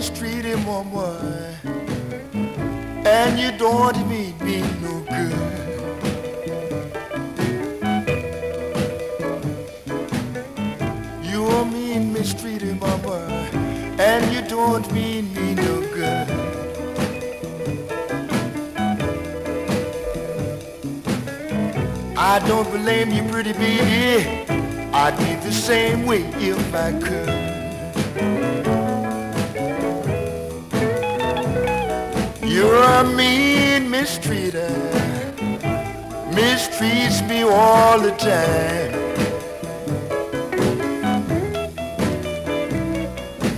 mistreated woman, and you don't mean me no good. You are mean mistreated mama, and you don't mean me no good. I don't blame you, pretty baby. I'd be the same way if I could. You're a mean mistreater, mistreats me all the time.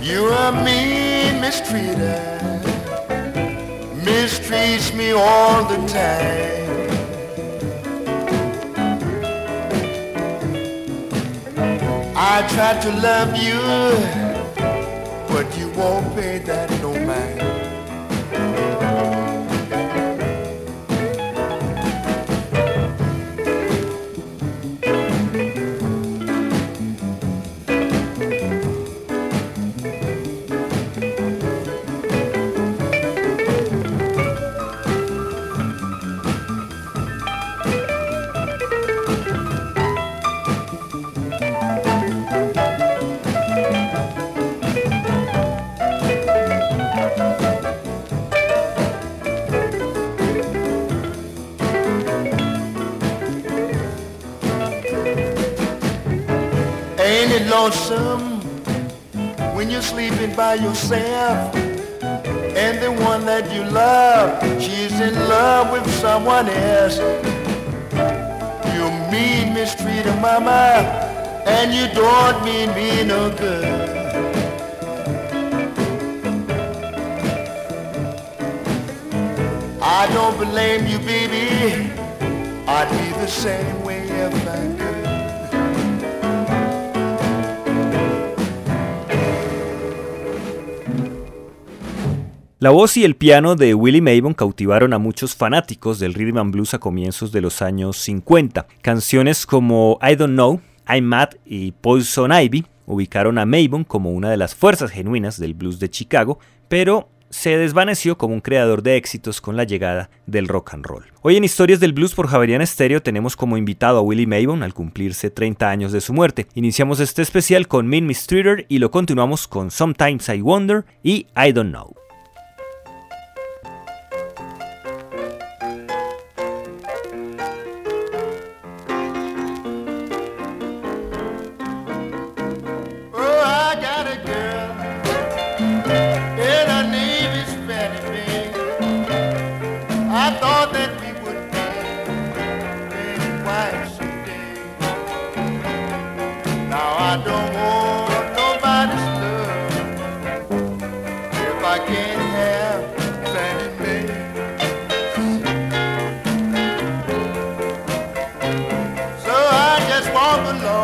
You're a mean mistreater, mistreats me all the time. I tried to love you, but you won't pay that lonesome when you're sleeping by yourself? And the one that you love, she's in love with someone else. You mean mistreated mama, and you don't mean me no good. I don't blame you, baby. I'd be the same way if I could. La voz y el piano de Willie Mabon cautivaron a muchos fanáticos del rhythm and blues a comienzos de los años 50. Canciones como I Don't Know, I'm Mad y Poison Ivy ubicaron a Mabon como una de las fuerzas genuinas del blues de Chicago, pero se desvaneció como un creador de éxitos con la llegada del rock and roll. Hoy en Historias del Blues por Javerian Stereo tenemos como invitado a Willie Mabon al cumplirse 30 años de su muerte. Iniciamos este especial con Mean Mistreater y lo continuamos con Sometimes I Wonder y I Don't Know. I just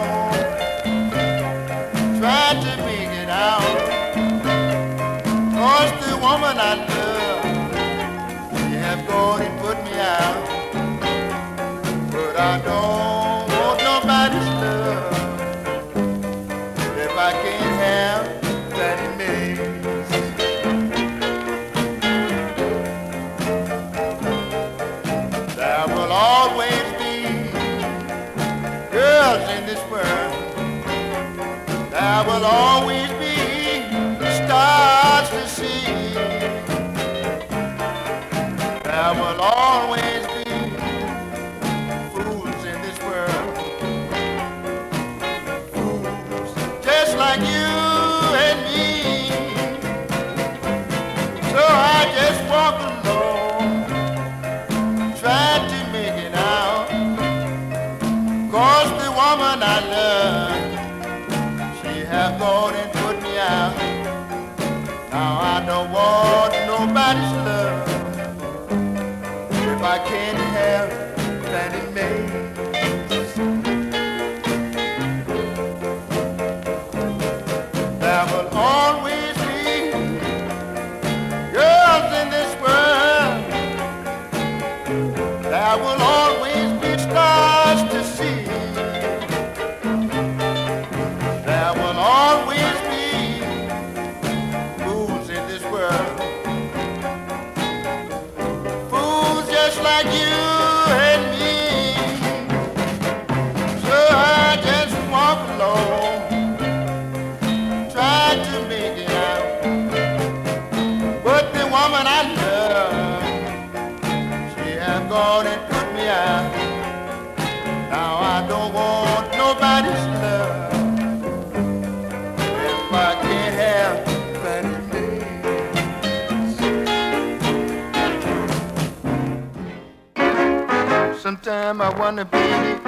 Wonder, baby,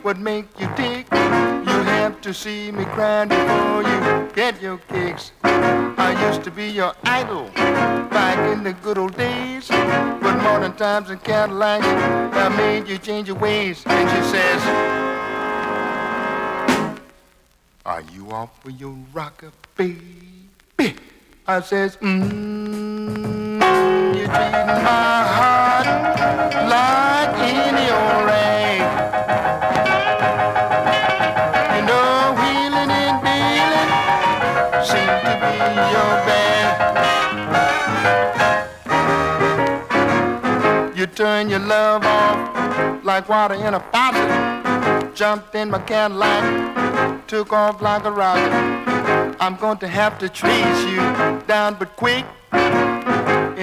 what make you tick? You have to see me crying before you get your kicks. I used to be your idol back in the good old days. But modern times and Cadillacs have made you change your ways. And she says, Are you off for your rocker, baby? I says, Mmm, turn your love off like water in a faucet. Jumped in my Cadillac, took off like a rocket. I'm going to have to trace you down, but quick.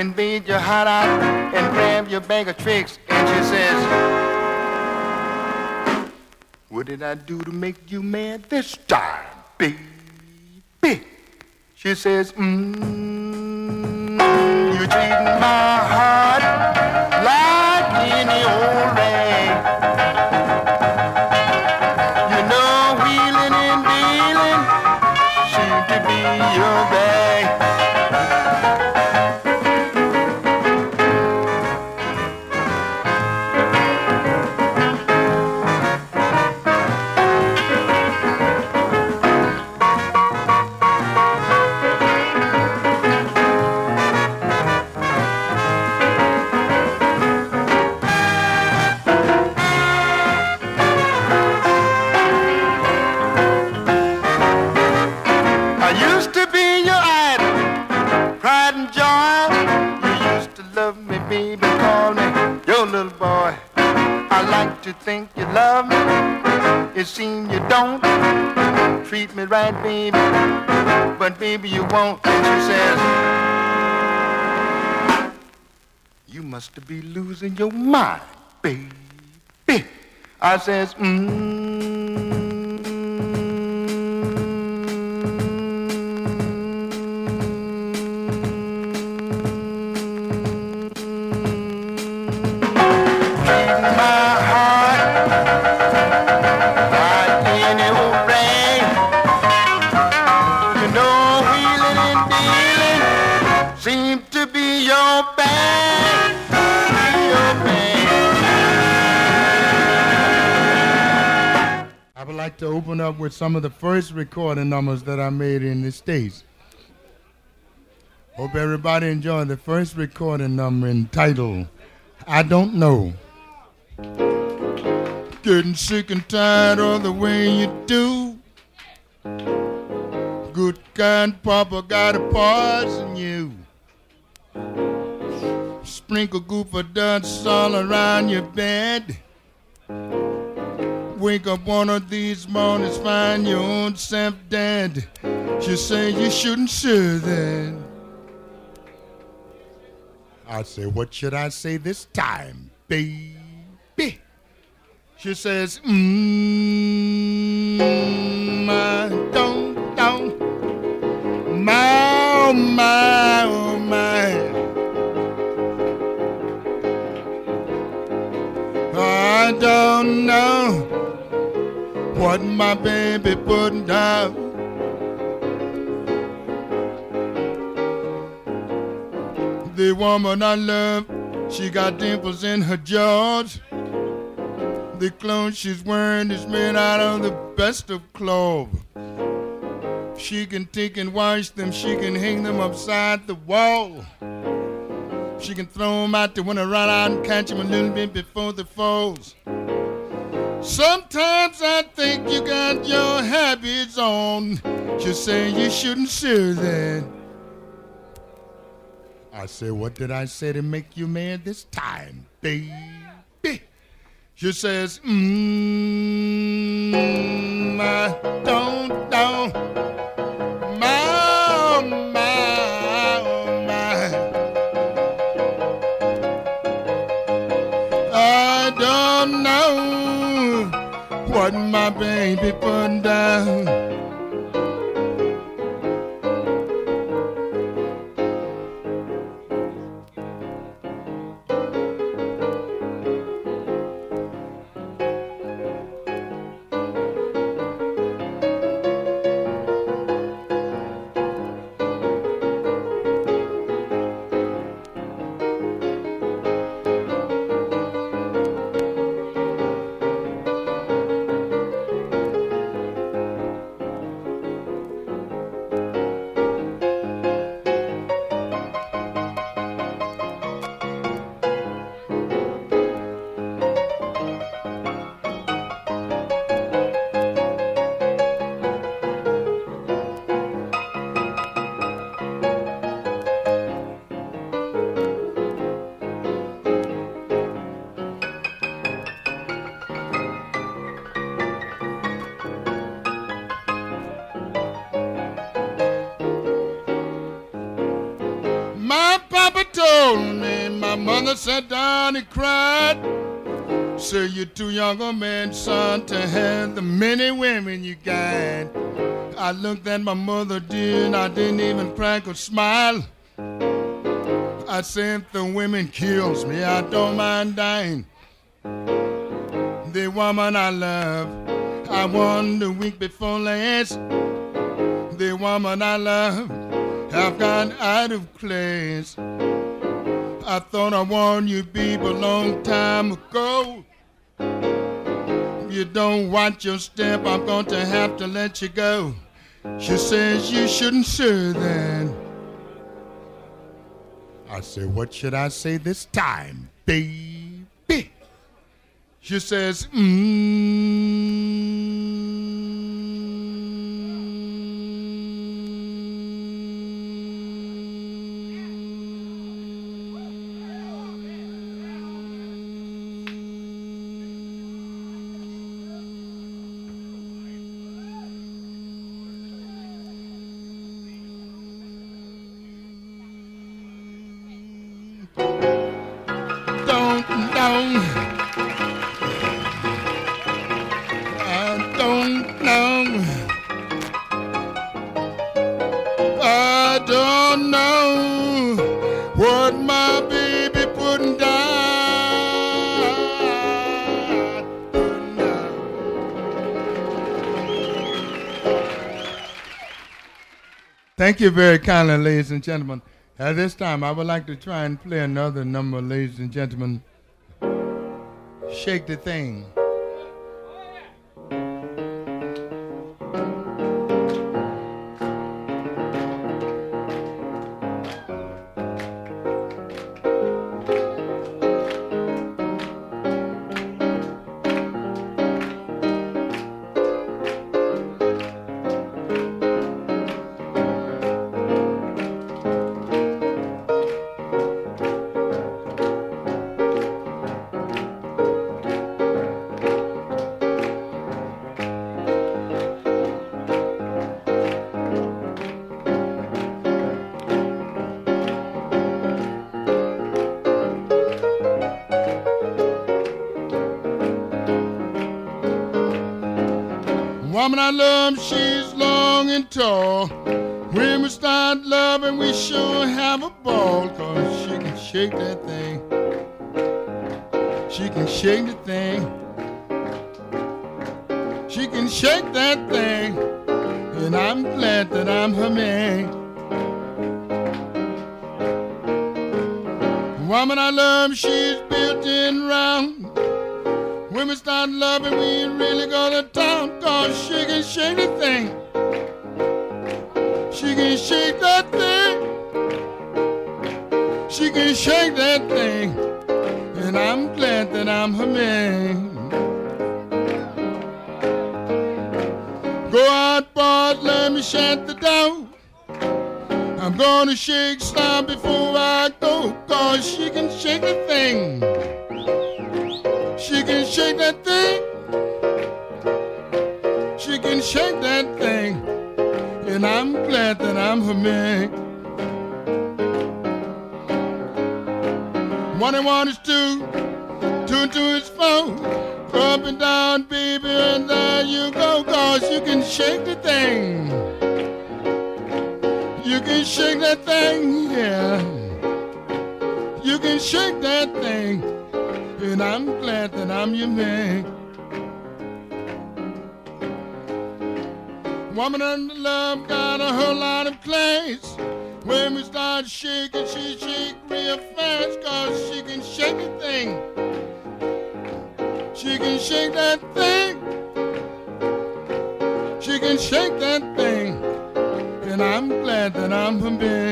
Invade your heart out and grab your bag of tricks. And she says, What did I do to make you mad this time, baby? She says, Mmm, you're treating my heart like any old rag. I says, my with some of the first recording numbers that I made in the States. Hope everybody enjoyed the first recording number entitled I Don't Know. Getting sick and tired of the way you do. Good kind papa got a poison you. Sprinkle goop of dust all around your bed. Wake up one of these mornings, find your own self dead. She say you shouldn't say that. I say, what should I say this time, baby? She says, mmm, I don't, don't, my, oh my, oh my. I don't know what my baby put down. The woman I love, she got dimples in her jaws. The clothes she's wearing is made out of the best of cloth. She can take and wash them, she can hang them upside the wall. She can throw them out the window, run out and catch them a little bit before the falls. Sometimes I think you got your habits on. She say you shouldn't say that. I said, what did I say to make you mad this time, baby? She says, mmm, I don't know. My baby put down. Sat down and cried. Say you're too young a man, son, to have the many women you got. I looked at my mother, dear, and I didn't even crack a smile. I said, the women kills me, I don't mind dying. The woman I love, I won the week before last. The woman I love, have gone out of class. I thought I warned you people a long time ago. If you don't watch your step, I'm going to have to let you go. She says you shouldn't say that. I said, what should I say this time, baby? She says, mmm. Thank you very kindly, ladies and gentlemen. At this time, I would like to try and play another number, ladies and gentlemen. Shake the thing. Woman I love, she's long and tall. When we start loving, we sure have a ball, cause she can shake that thing. She can shake the thing. She can shake that thing. And I'm glad that I'm her man. Woman I love, she's built in round. When we start loving, we ain't really gonna talk, cause she can shake the thing. She can shake that thing. She can shake that thing. And I'm glad that I'm her man. Go out, boys, let me shut the door. I'm gonna shake some before I go, cause she can shake the thing. She can shake that thing. She can shake that thing. And I'm glad that I'm her man. One and one is two, two and two is four. Up and down, baby, and there you go, cause you can shake the thing. You can shake that thing, yeah. You can shake that thing, and I'm glad that I'm your man. Woman under love got a whole lot of class. When we start shaking, she shake real fast, cause she can shake the thing. She can shake that thing. She can shake that thing. And I'm glad that I'm her big.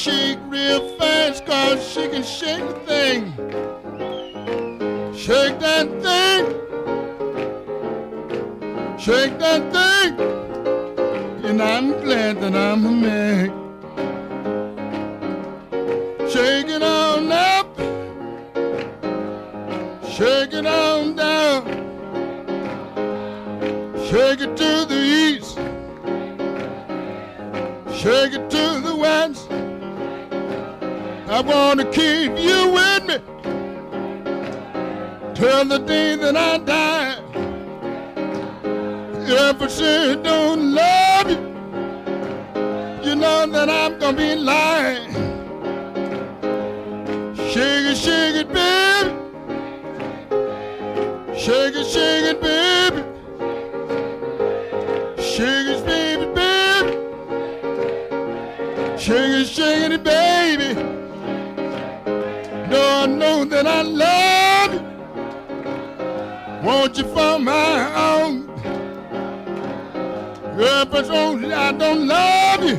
Shake real fast, cause she can shake the thing. Shake that thing. Shake that thing. And I'm glad that I'm a man. Shake it on up. Shake it on down. Shake it to the east. Shake it to the west. I want to keep you with me till the day that I die. If I say don't love you, you know that I'm gonna be lying. Shake it, shake it, baby. Shake it, shake it, baby. I love you. Want you for my own. If I don't, I don't love you.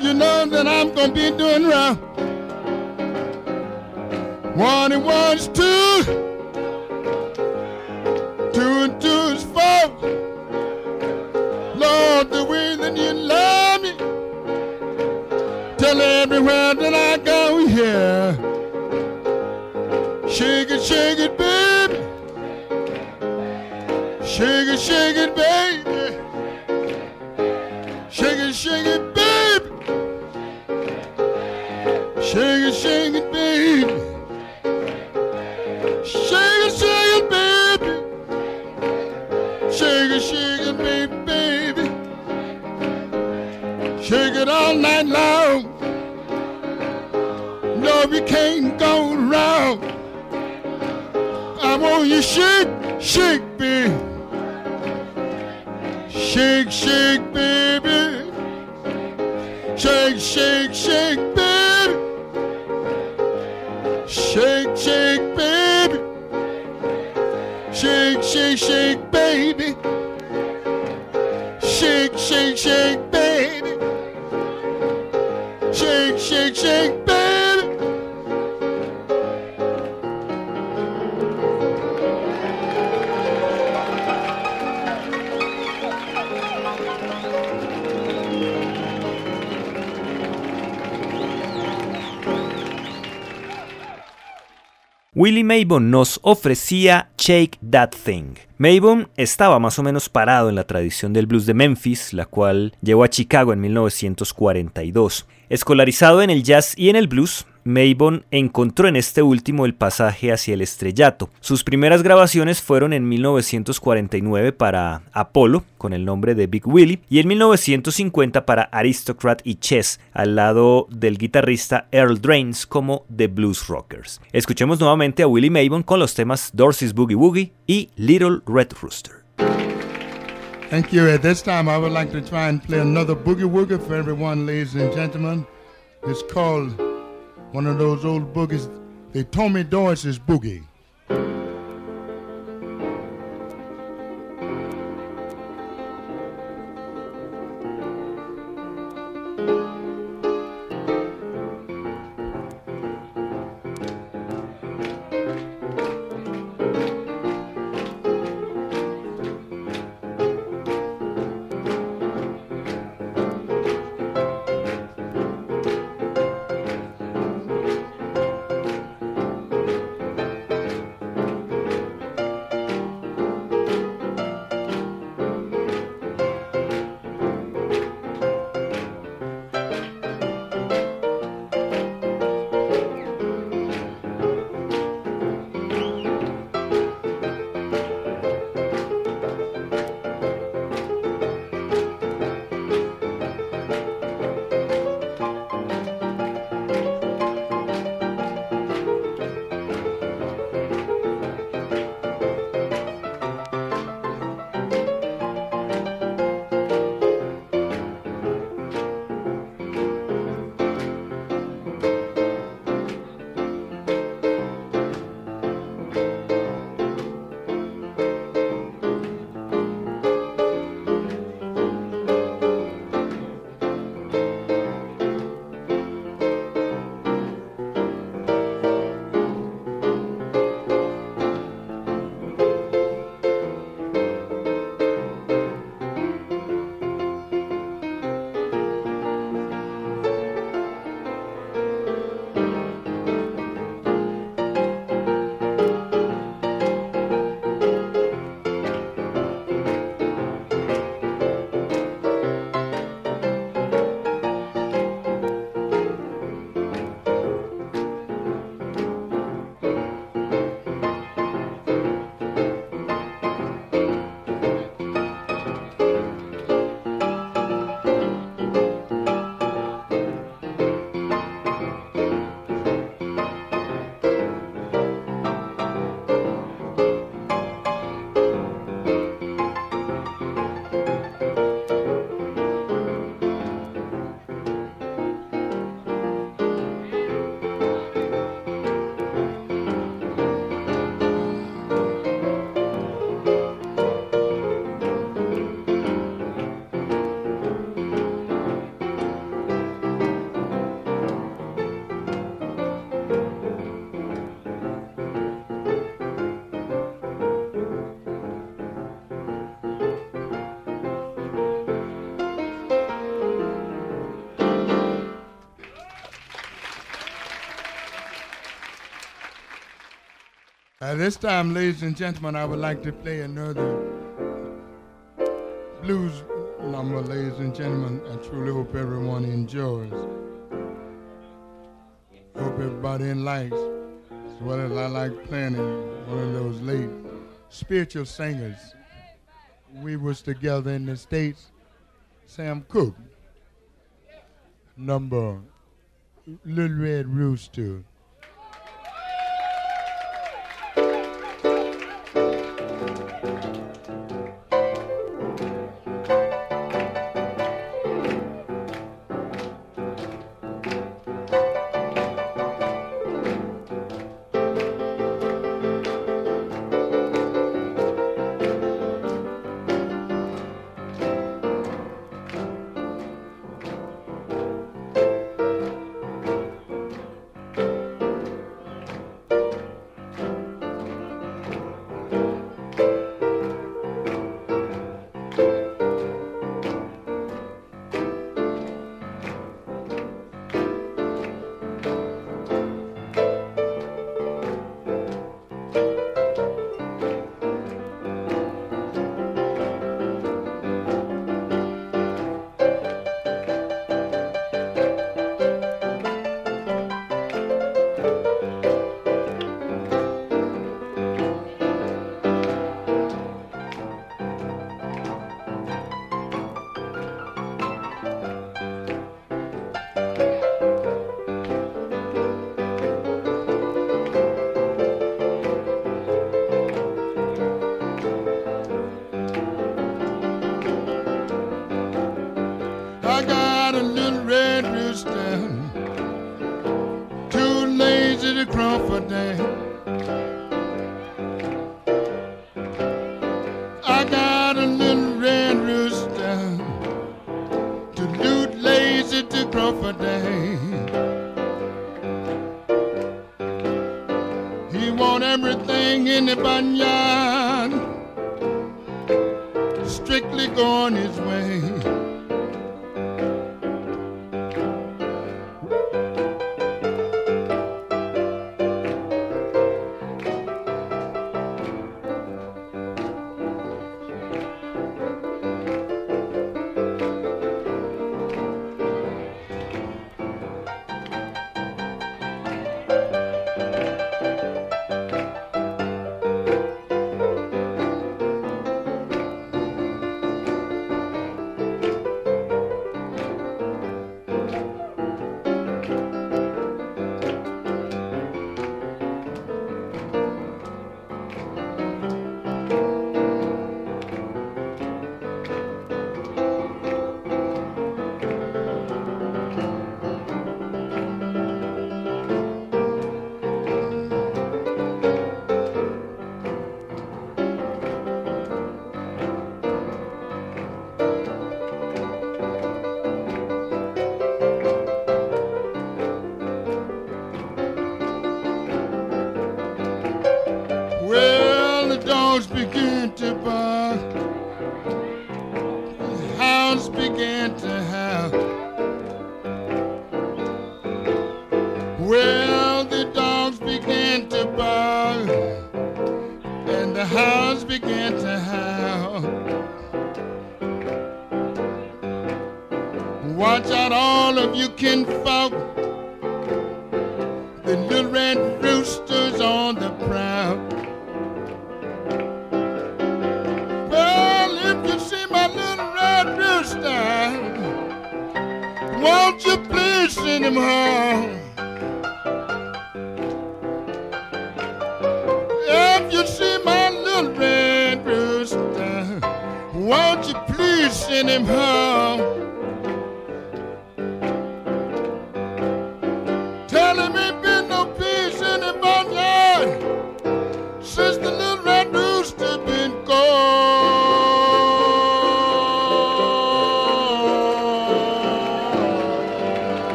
You know that I'm gonna be doing wrong. One and one is two. Two and two is four. Lord, the way that you love me. Tell everywhere that I go, yeah. Shake, shake, baby. Shake, shake, shake, Willie Maybon nos ofrecía Shake That Thing. Maybon estaba más o menos parado en la tradición del blues de Memphis, la cual llegó a Chicago en 1942. Escolarizado en el jazz y en el blues, Maybon encontró en este último el pasaje hacia el estrellato. Sus primeras grabaciones fueron en 1949 para Apollo, con el nombre de Big Willie, y en 1950 para Aristocrat y Chess, al lado del guitarrista Earl Drains como The Blues Rockers. Escuchemos nuevamente a Willie Maybon con los temas Dorsey's Boogie Woogie y Little Red Rooster. Thank you. At this time, I would like to try and play another boogie woogie for everyone, ladies and gentlemen. It's called one of those old boogies. They told me Doris's boogie. This time, ladies and gentlemen, I would like to play another blues number, ladies and gentlemen. I truly hope everyone enjoys. Hope everybody likes, as well as I like playing one of those late spiritual singers. We was together in the States, Sam Cooke, number Little Red Rooster.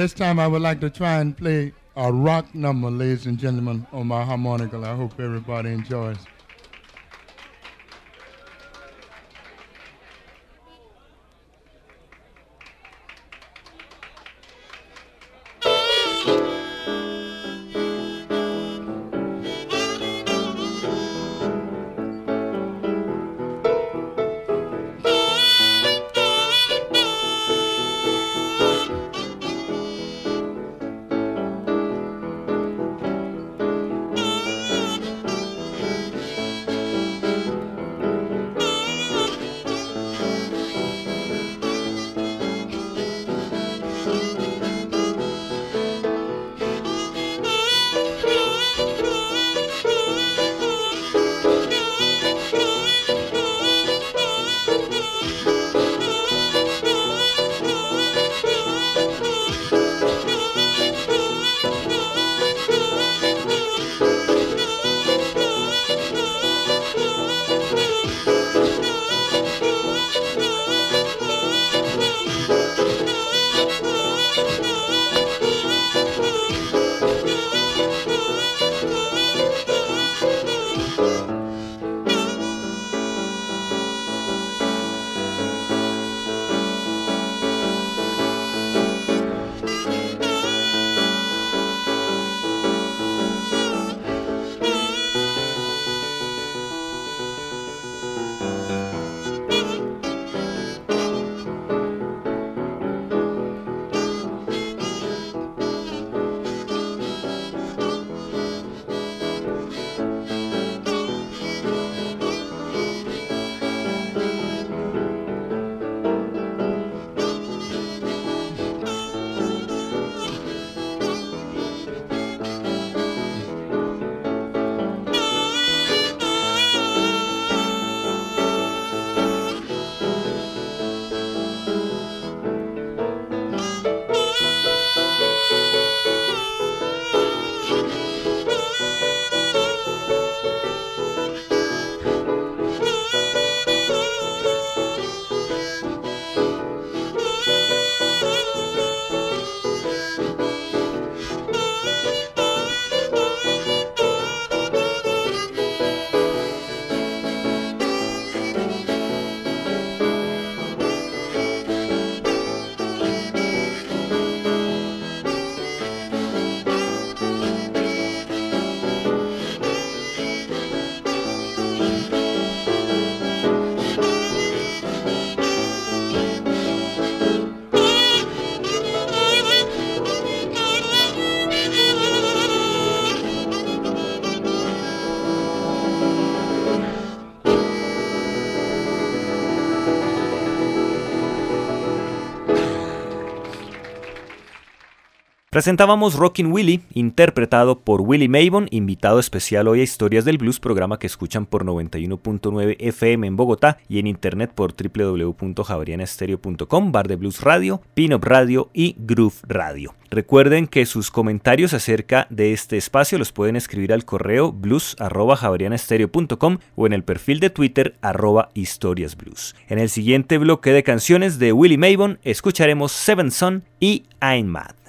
This time, I would like to try and play a rock number, ladies and gentlemen, on my harmonica. I hope everybody enjoys. Presentábamos Rockin' Willie, interpretado por Willie Mavon, invitado especial hoy a Historias del Blues, programa que escuchan por 91.9 FM en Bogotá y en internet por www.javarianestereo.com, Bar de Blues Radio, Pin-Up Radio y Groove Radio. Recuerden que sus comentarios acerca de este espacio los pueden escribir al correo blues.javarianestereo.com o en el perfil de Twitter arroba historiasblues. En el siguiente bloque de canciones de Willie Mavon escucharemos Seven Son y I'm Mad.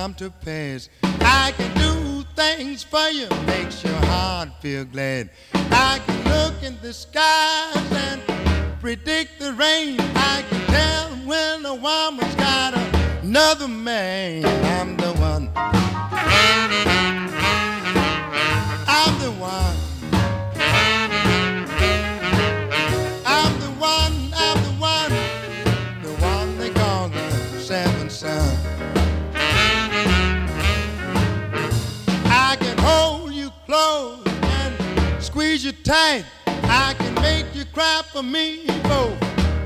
Come to pass. I can do things for you, makes your heart feel glad. I can look in the skies and predict the rain. I can tell when a woman's got another man. I'm the one. I'm the one. Squeeze you tight. I can make you cry for me both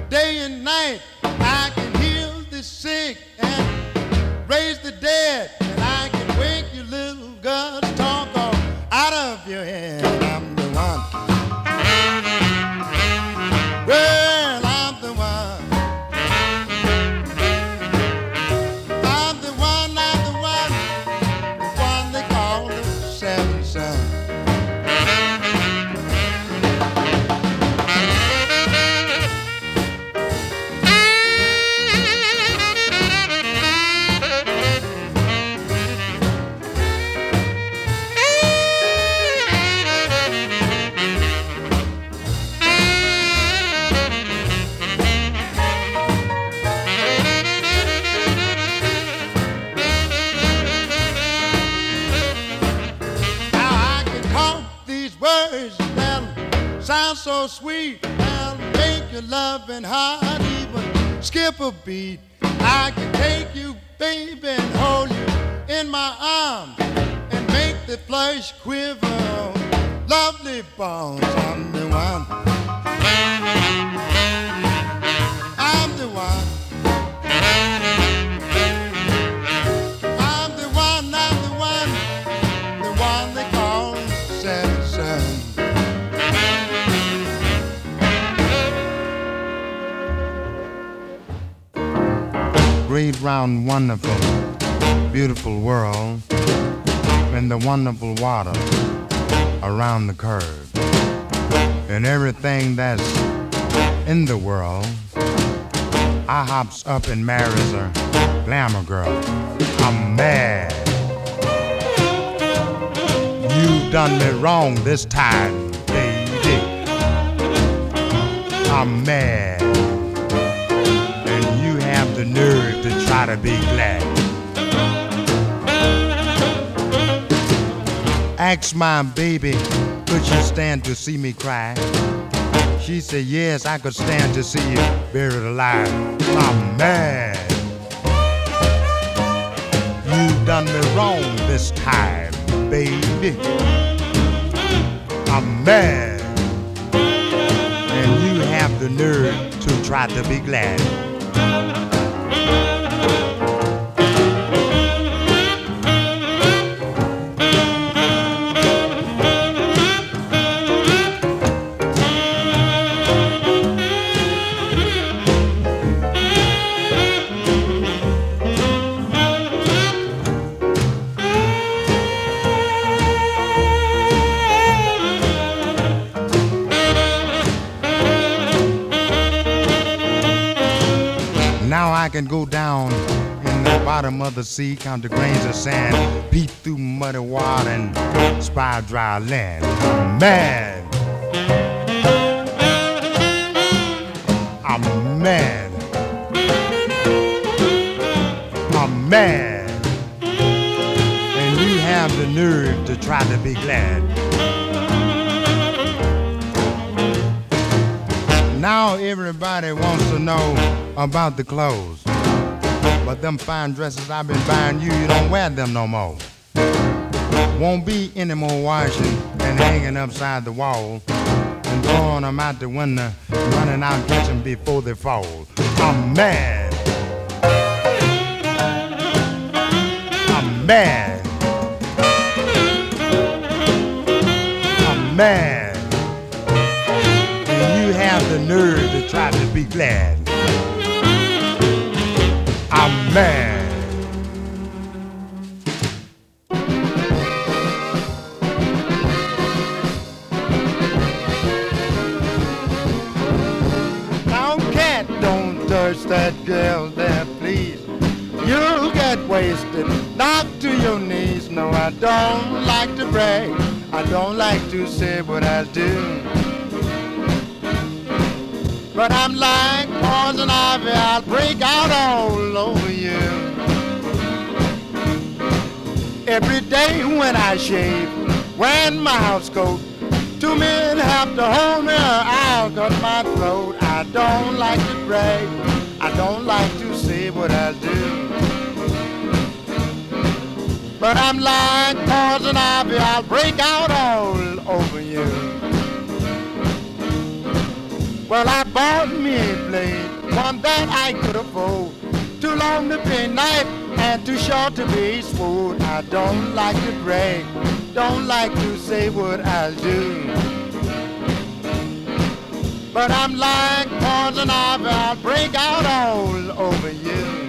day and night. I can heal the sick and raise the dead. And I can wake your little girls loving heart even skip a beat. I can take you, baby, and hold you in my arms and make the flesh quiver. Lovely bones, I'm the one. Great, round, wonderful, beautiful world and the wonderful water around the curve. And everything that's in the world, I hops up and marries a glamour girl. I'm mad. You done me wrong this time, baby. I'm mad and you have the nerve to be glad. Ask my baby, could she stand to see me cry? She said, yes, I could stand to see you buried alive. I'm mad. You done me wrong this time, baby. I'm mad. And you have the nerve to try to be glad. of the sea, count the grains of sand, peep through muddy water and spy dry land. Mad. I'm mad. I'm mad. And you have the nerve to try to be glad. Now everybody wants to know about the clothes. But them fine dresses I've been buying you, you don't wear them no more. Won't be any more washing and hanging upside the wall and throwing them out the window, running out catching before they fall. I'm mad. I'm mad. I'm mad. And you have the nerve to try to be glad. I'm mad. that girl there, please. You'll get wasted, knocked to your knees. No, I don't like to brag. I don't like to say what I do. But I'm like poison ivy, I'll break out all over you. Every day when I shave, when my house coat, two men have to hold me I'll cut my throat. I don't like to brag. I don't like to say what I do. But I'm like poison ivy, I'll break out all over you. Well, I bought me a blade, one that I could afford. Too long to be knife and too short to be sword. I don't like to brag, don't like to say what I'll do. But I'm like poison ivy, I'll break out all over you.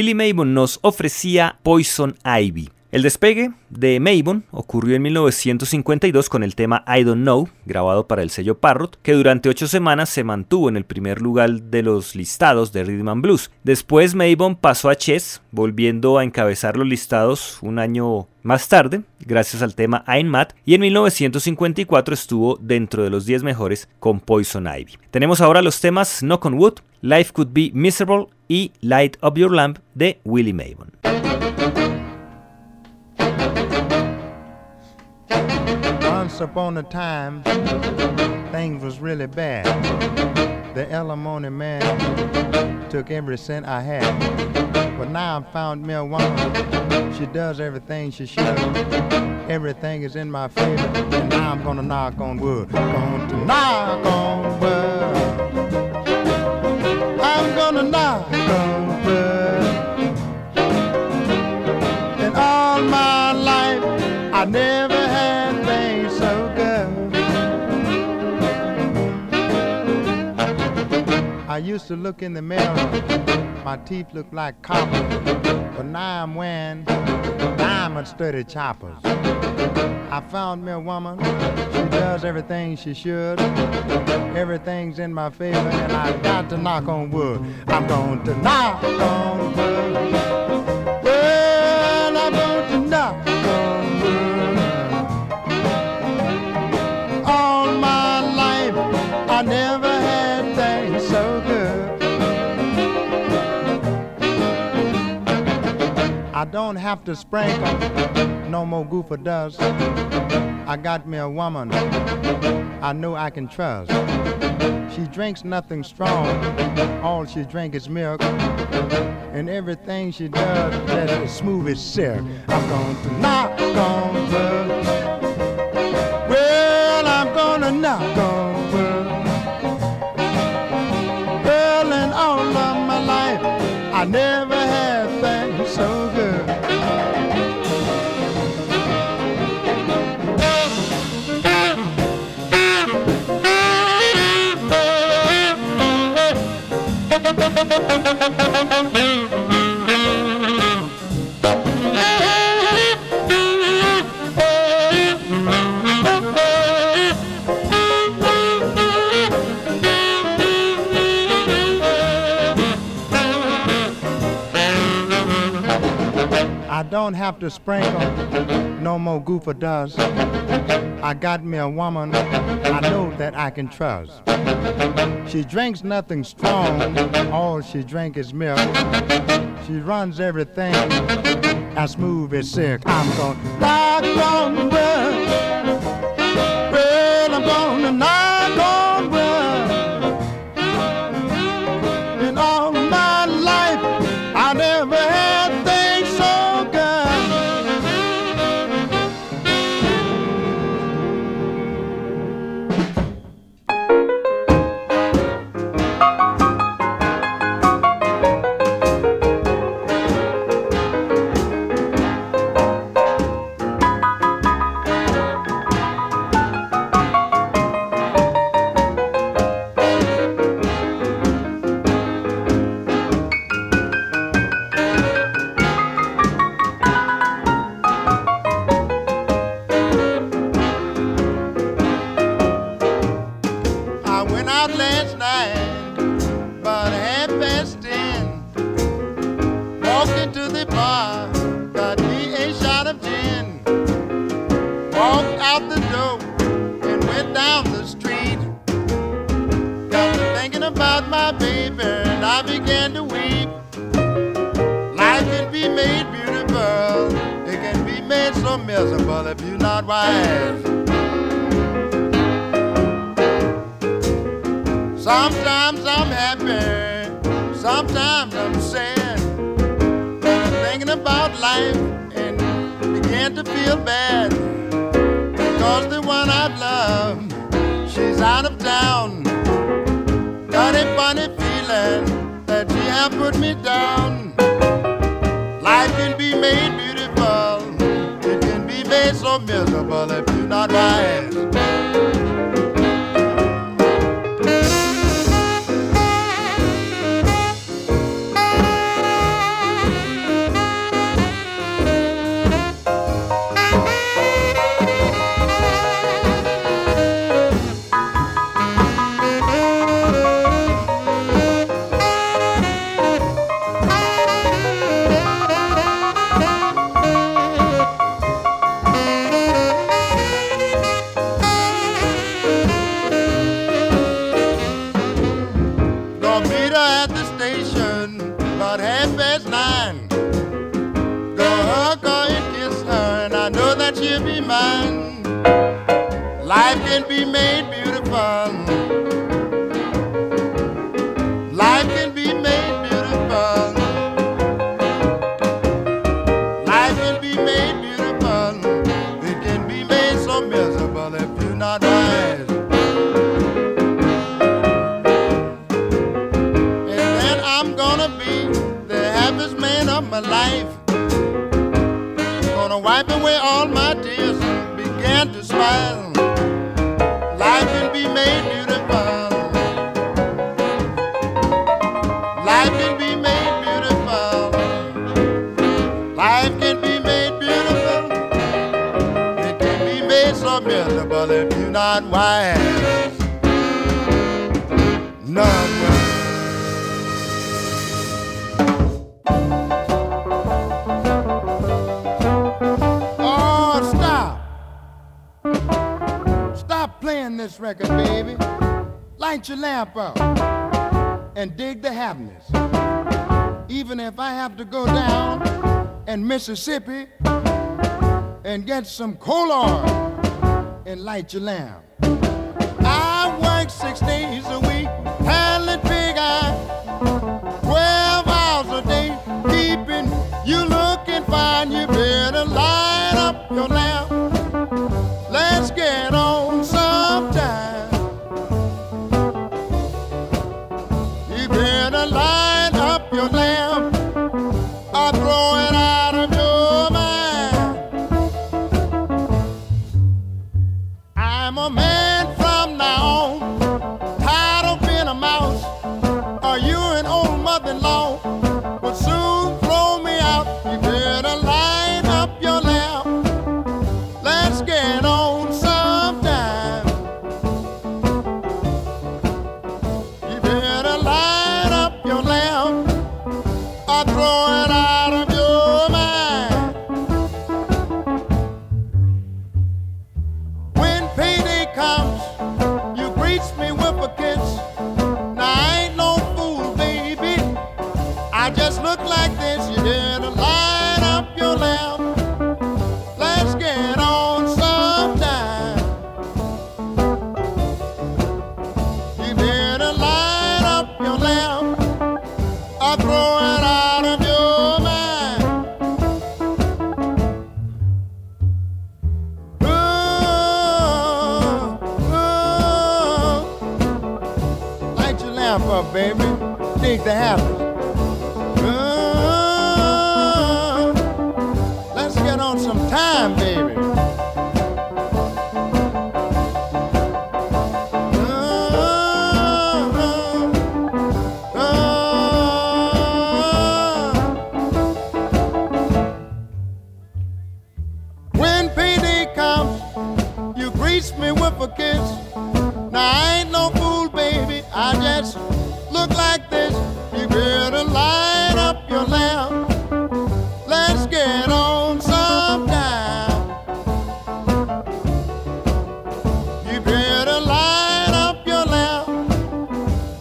Willie Maybon nos ofrecía Poison Ivy. El despegue de Mabon ocurrió en 1952 con el tema I Don't Know, grabado para el sello Parrot, que durante ocho semanas se mantuvo en el primer lugar de los listados de Rhythm and Blues. Después Mabon pasó a Chess, volviendo a encabezar los listados un año más tarde, gracias al tema I'm Mad, y en 1954 estuvo dentro de los 10 mejores con Poison Ivy. Tenemos ahora los temas Knock on Wood, Life Could Be Miserable y Light Up Your Lamp de Willie Mabon. Once upon a time, things was really bad. The alimony man took every cent I had. But now I found me a woman. She does everything she should. Everything is in my favor. And now I'm gonna knock on wood. To knock on wood. I'm gonna knock on used to look in the mirror, my teeth looked like copper, but now I'm wearing diamond studded choppers. I found me a woman, she does everything she should. Everything's in my favor, and I got to knock on wood. I'm going to knock on wood. Don't have to sprinkle no more goofer dust. I got me a woman I know I can trust. She drinks nothing strong, all she drinks is milk. And everything she does is as smooth as silk. I'm going to knock on wood. Have to sprinkle no more goofer dust. I got me a woman I know that I can trust. She drinks nothing strong, all she drink is milk. She runs everything as smooth as silk. I'm gonna knock on wood. Not wise. Sometimes I'm happy, sometimes I'm sad. Thinking about life and begin to feel bad. Because the one I've loved, she's out of town. Got a funny feeling that she have put me down. Life can be made beautiful, so miserable if you're not wise. Life can be made beautiful. Not wise. None. Oh, stop. Stop playing this record, baby. Light your lamp up and dig the happiness. Even if I have to go down in Mississippi and get some coal oil and light your lamp. I work six days a week, handling pig eye, 12 hours a day, keeping you looking fine. You better light up your lamp.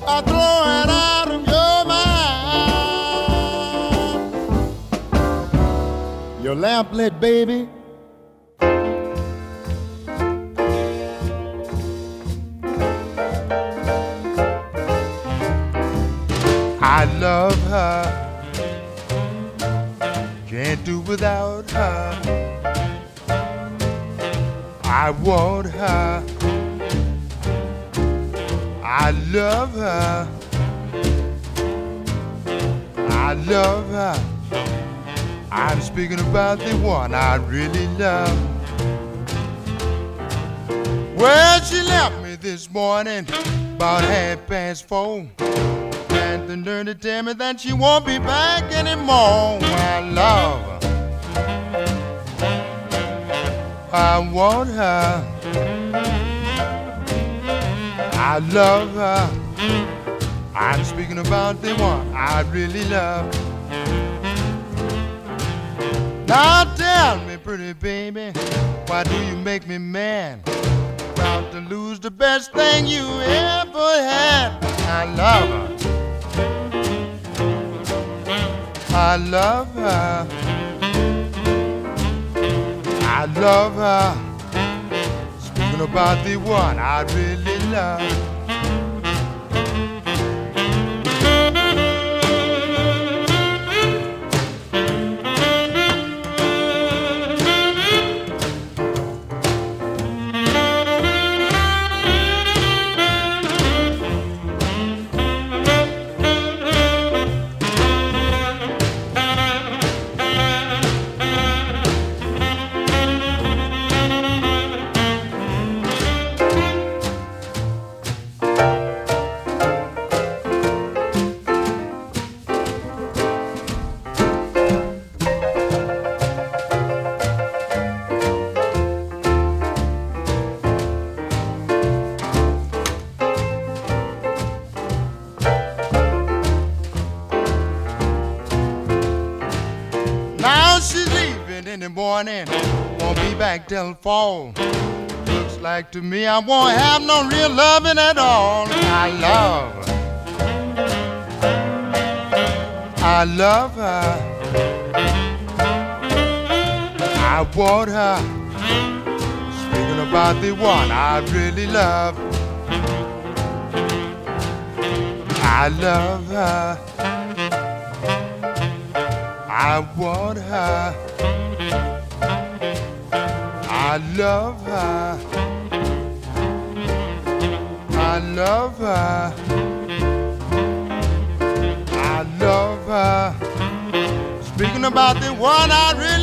Your. Your lamp lit, baby. I love her. Can't do without her. I want her. I love her. I love her. I'm speaking about the one I really love. Well, she left me this morning about half past four. And the nerve to tell me that she won't be back anymore. I love her. I want her. I love her. I'm speaking about the one I really love. Now tell me, pretty baby, why do you make me mad? About to lose the best thing you ever had. I love her. I love her. I love her. About the one I really love. Back till fall. Looks like to me I won't have no real loving at all. I love her. I love her. I want her. Speaking about the one I really love. I love her. I want her. I love her. I love her. I love her. Speaking about the one I really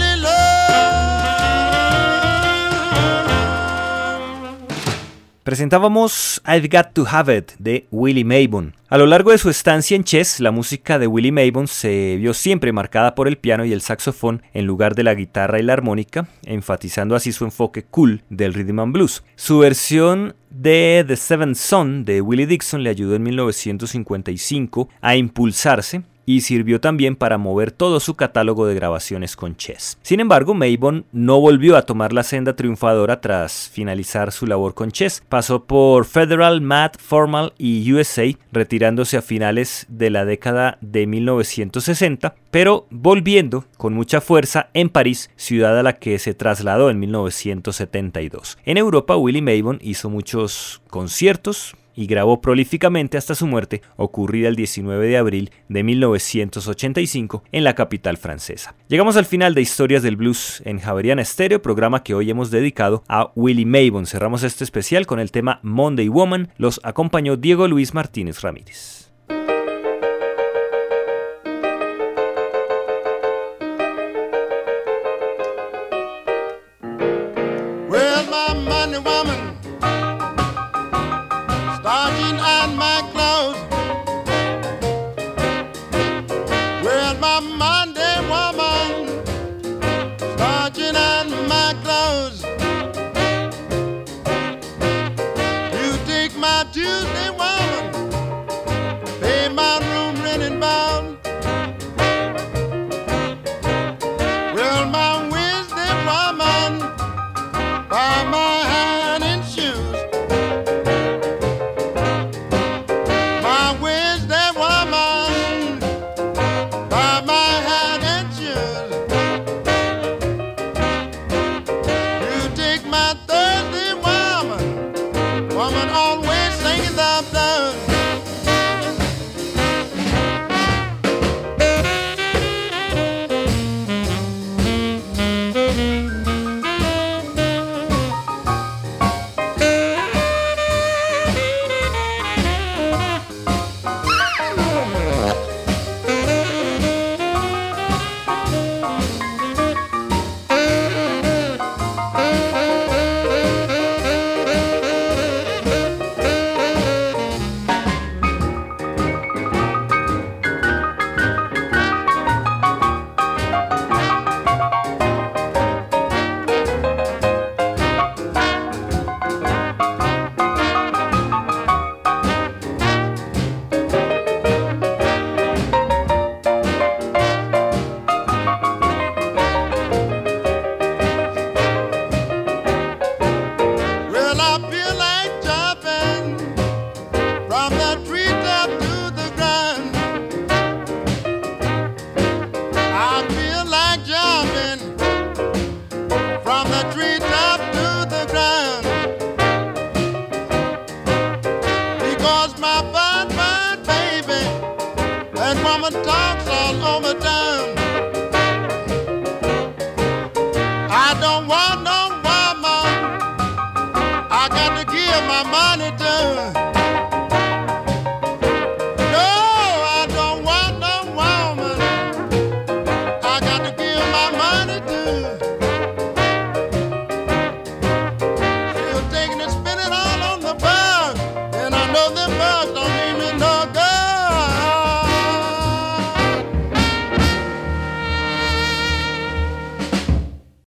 Presentábamos I've Got to Have It de Willie Maybon. A lo largo de su estancia en Chess, la música de Willie Maybon se vio siempre marcada por el piano y el saxofón en lugar de la guitarra y la armónica, enfatizando así su enfoque cool del rhythm and blues. Su versión de The Seventh Son de Willie Dixon le ayudó en 1955 a impulsarse y sirvió también para mover todo su catálogo de grabaciones con Chess. Sin embargo, Maybon no volvió a tomar la senda triunfadora tras finalizar su labor con Chess. Pasó por Federal, Matt, Formal y USA, retirándose a finales de la década de 1960, pero volviendo con mucha fuerza en París, ciudad a la que se trasladó en 1972. En Europa, Willie Maybon hizo muchos conciertos, y grabó prolíficamente hasta su muerte, ocurrida el 19 de abril de 1985 en la capital francesa. Llegamos al final de Historias del Blues en Javeriana Estéreo, programa que hoy hemos dedicado a Willie Maybon. Cerramos este especial con el tema Monday Woman. Los acompañó Diego Luis Martínez Ramírez.